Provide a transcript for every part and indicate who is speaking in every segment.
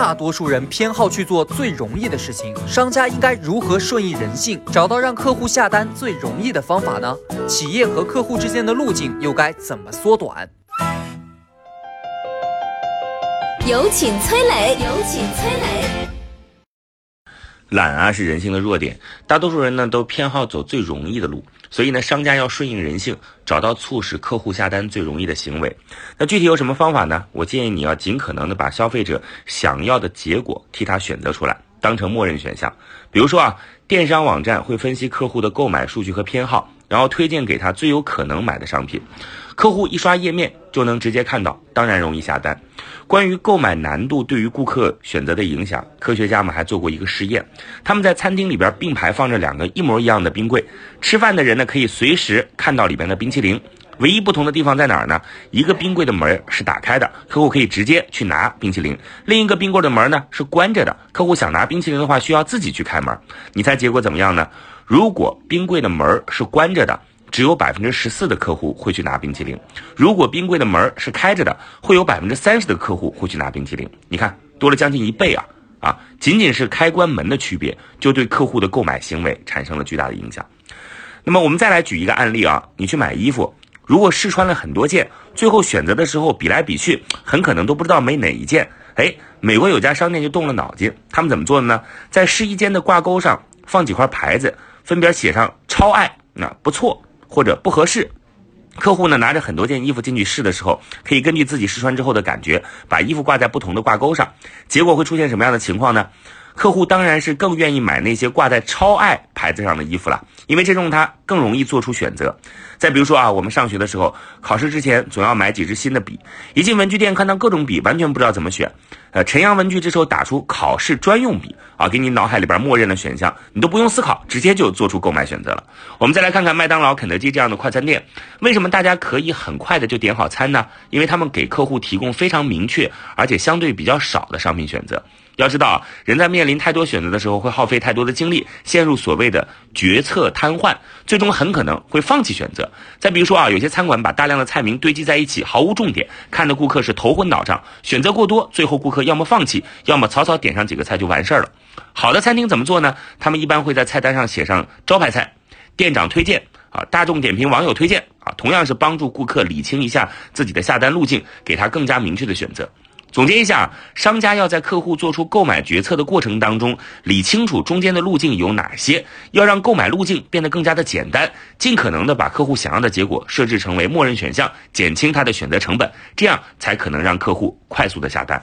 Speaker 1: 大多数人偏好去做最容易的事情，商家应该如何顺应人性，找到让客户下单最容易的方法呢？企业和客户之间的路径又该怎么缩短？
Speaker 2: 有请崔磊，有请崔磊。
Speaker 3: 懒啊是人性的弱点，大多数人呢都偏好走最容易的路，所以呢商家要顺应人性，找到促使客户下单最容易的行为。那具体有什么方法呢？我建议你要尽可能的把消费者想要的结果替他选择出来，当成默认选项。比如说啊，电商网站会分析客户的购买数据和偏好，然后推荐给他最有可能买的商品。客户一刷页面就能直接看到，当然容易下单。关于购买难度对于顾客选择的影响，科学家们还做过一个实验。他们在餐厅里边并排放着两个一模一样的冰柜，吃饭的人呢可以随时看到里边的冰淇淋，唯一不同的地方在哪儿呢？一个冰柜的门是打开的，客户可以直接去拿冰淇淋；另一个冰柜的门呢是关着的，客户想拿冰淇淋的话需要自己去开门。你猜结果怎么样呢？如果冰柜的门是关着的。只有百分之十四的客户会去拿冰淇淋。如果冰柜的门是开着的，会有百分之三十的客户会去拿冰淇淋。你看，多了将近一倍啊！啊，仅仅是开关门的区别，就对客户的购买行为产生了巨大的影响。那么，我们再来举一个案例啊，你去买衣服，如果试穿了很多件，最后选择的时候比来比去，很可能都不知道买哪一件。哎，美国有家商店就动了脑筋，他们怎么做的呢？在试衣间的挂钩上放几块牌子，分别写上“超爱”那不错。或者不合适，客户呢拿着很多件衣服进去试的时候，可以根据自己试穿之后的感觉，把衣服挂在不同的挂钩上，结果会出现什么样的情况呢？客户当然是更愿意买那些挂在超爱牌子上的衣服了，因为这种他更容易做出选择。再比如说啊，我们上学的时候，考试之前总要买几支新的笔，一进文具店看到各种笔，完全不知道怎么选。呃，晨阳文具这时候打出考试专用笔啊，给你脑海里边默认的选项，你都不用思考，直接就做出购买选择了。我们再来看看麦当劳、肯德基这样的快餐店，为什么大家可以很快的就点好餐呢？因为他们给客户提供非常明确而且相对比较少的商品选择。要知道，人在面临太多选择的时候，会耗费太多的精力，陷入所谓的决策瘫痪，最终很可能会放弃选择。再比如说啊，有些餐馆把大量的菜名堆积在一起，毫无重点，看的顾客是头昏脑胀，选择过多，最后顾客要么放弃，要么草草点上几个菜就完事儿了。好的餐厅怎么做呢？他们一般会在菜单上写上招牌菜、店长推荐啊、大众点评网友推荐啊，同样是帮助顾客理清一下自己的下单路径，给他更加明确的选择。总结一下，商家要在客户做出购买决策的过程当中，理清楚中间的路径有哪些，要让购买路径变得更加的简单，尽可能的把客户想要的结果设置成为默认选项，减轻他的选择成本，这样才可能让客户快速的下单。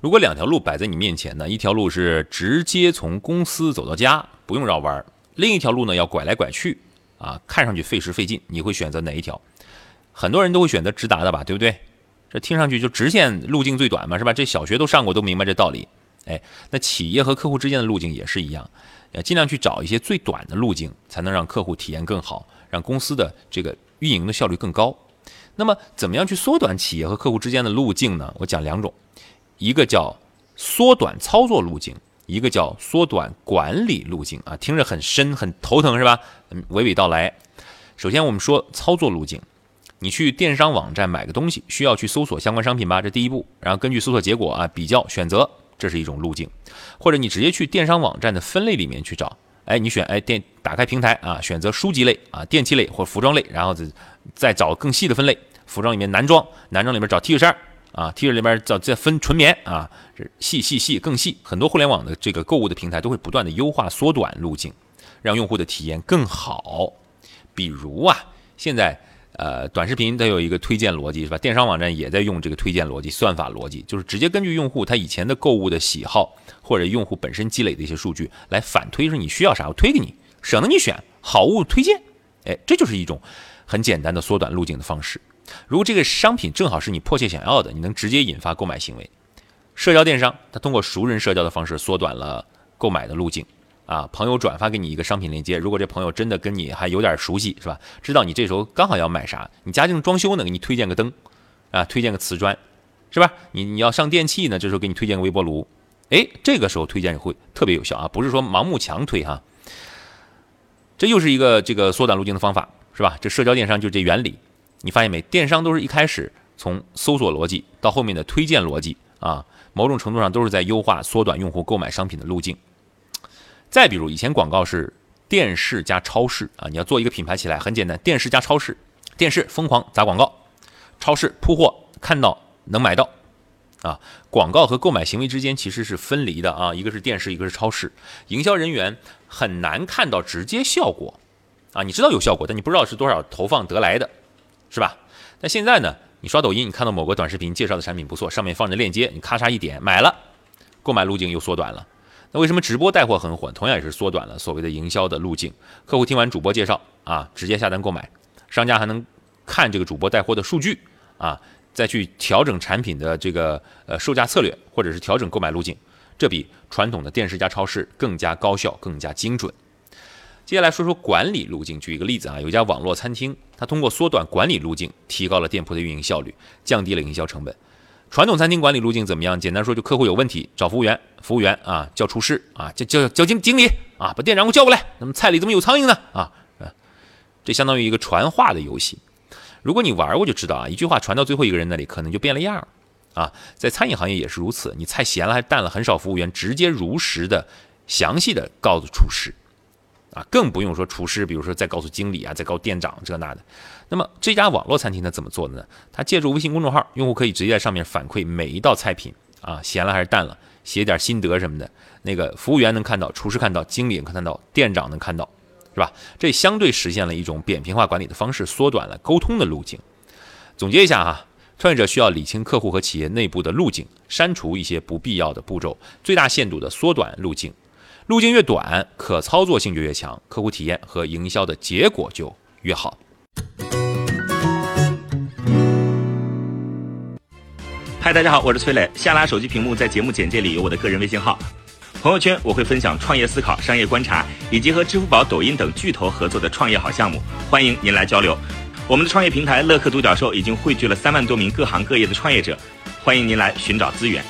Speaker 4: 如果两条路摆在你面前呢，一条路是直接从公司走到家，不用绕弯儿；另一条路呢要拐来拐去，啊，看上去费时费劲。你会选择哪一条？很多人都会选择直达的吧，对不对？这听上去就直线路径最短嘛，是吧？这小学都上过，都明白这道理。哎，那企业和客户之间的路径也是一样，要尽量去找一些最短的路径，才能让客户体验更好，让公司的这个运营的效率更高。那么，怎么样去缩短企业和客户之间的路径呢？我讲两种。一个叫缩短操作路径，一个叫缩短管理路径啊，听着很深很头疼是吧？娓娓道来。首先我们说操作路径，你去电商网站买个东西，需要去搜索相关商品吧，这第一步。然后根据搜索结果啊，比较选择，这是一种路径。或者你直接去电商网站的分类里面去找，哎，你选哎电打开平台啊，选择书籍类啊、电器类或服装类，然后再再找更细的分类，服装里面男装，男装里面找 T 恤衫。啊，T 恤里边再再分纯棉啊，细细细更细。很多互联网的这个购物的平台都会不断的优化缩短路径，让用户的体验更好。比如啊，现在呃，短视频它有一个推荐逻辑是吧？电商网站也在用这个推荐逻辑、算法逻辑，就是直接根据用户他以前的购物的喜好或者用户本身积累的一些数据来反推，说你需要啥，我推给你，省得你选好物推荐。哎，这就是一种很简单的缩短路径的方式。如果这个商品正好是你迫切想要的，你能直接引发购买行为。社交电商它通过熟人社交的方式缩短了购买的路径。啊，朋友转发给你一个商品链接，如果这朋友真的跟你还有点熟悉，是吧？知道你这时候刚好要买啥，你家正装修呢，给你推荐个灯，啊，推荐个瓷砖，是吧？你你要上电器呢，这时候给你推荐个微波炉，哎，这个时候推荐会特别有效啊，不是说盲目强推哈。这又是一个这个缩短路径的方法，是吧？这社交电商就这原理，你发现没？电商都是一开始从搜索逻辑到后面的推荐逻辑啊，某种程度上都是在优化缩短用户购买商品的路径。再比如，以前广告是电视加超市啊，你要做一个品牌起来很简单，电视加超市，电视疯狂砸广告，超市铺货看到能买到，啊，广告和购买行为之间其实是分离的啊，一个是电视，一个是超市，营销人员很难看到直接效果，啊，你知道有效果，但你不知道是多少投放得来的，是吧？但现在呢，你刷抖音，你看到某个短视频介绍的产品不错，上面放着链接，你咔嚓一点买了，购买路径又缩短了。那为什么直播带货很火？同样也是缩短了所谓的营销的路径。客户听完主播介绍啊，直接下单购买，商家还能看这个主播带货的数据啊，再去调整产品的这个呃售价策略，或者是调整购买路径，这比传统的电视加超市更加高效、更加精准。接下来说说管理路径。举一个例子啊，有一家网络餐厅，它通过缩短管理路径，提高了店铺的运营效率，降低了营销成本。传统餐厅管理路径怎么样？简单说，就客户有问题找服务员，服务员啊叫厨师啊叫叫叫经经理啊把店长给我叫过来。那么菜里怎么有苍蝇呢？啊，这相当于一个传话的游戏。如果你玩过就知道啊，一句话传到最后一个人那里，可能就变了样儿啊。在餐饮行业也是如此，你菜咸了还淡了，很少服务员直接如实的、详细的告诉厨师。啊，更不用说厨师，比如说再告诉经理啊，再告店长这那的。那么这家网络餐厅它怎么做的呢？它借助微信公众号，用户可以直接在上面反馈每一道菜品啊，咸了还是淡了，写点心得什么的。那个服务员能看到，厨师看到，经理能看到，店长能看到，是吧？这相对实现了一种扁平化管理的方式，缩短了沟通的路径。总结一下哈，创业者需要理清客户和企业内部的路径，删除一些不必要的步骤，最大限度的缩短路径。路径越短，可操作性就越强，客户体验和营销的结果就越好。
Speaker 3: 嗨，大家好，我是崔磊。下拉手机屏幕，在节目简介里有我的个人微信号。朋友圈我会分享创业思考、商业观察，以及和支付宝、抖音等巨头合作的创业好项目，欢迎您来交流。我们的创业平台乐客独角兽已经汇聚了三万多名各行各业的创业者，欢迎您来寻找资源。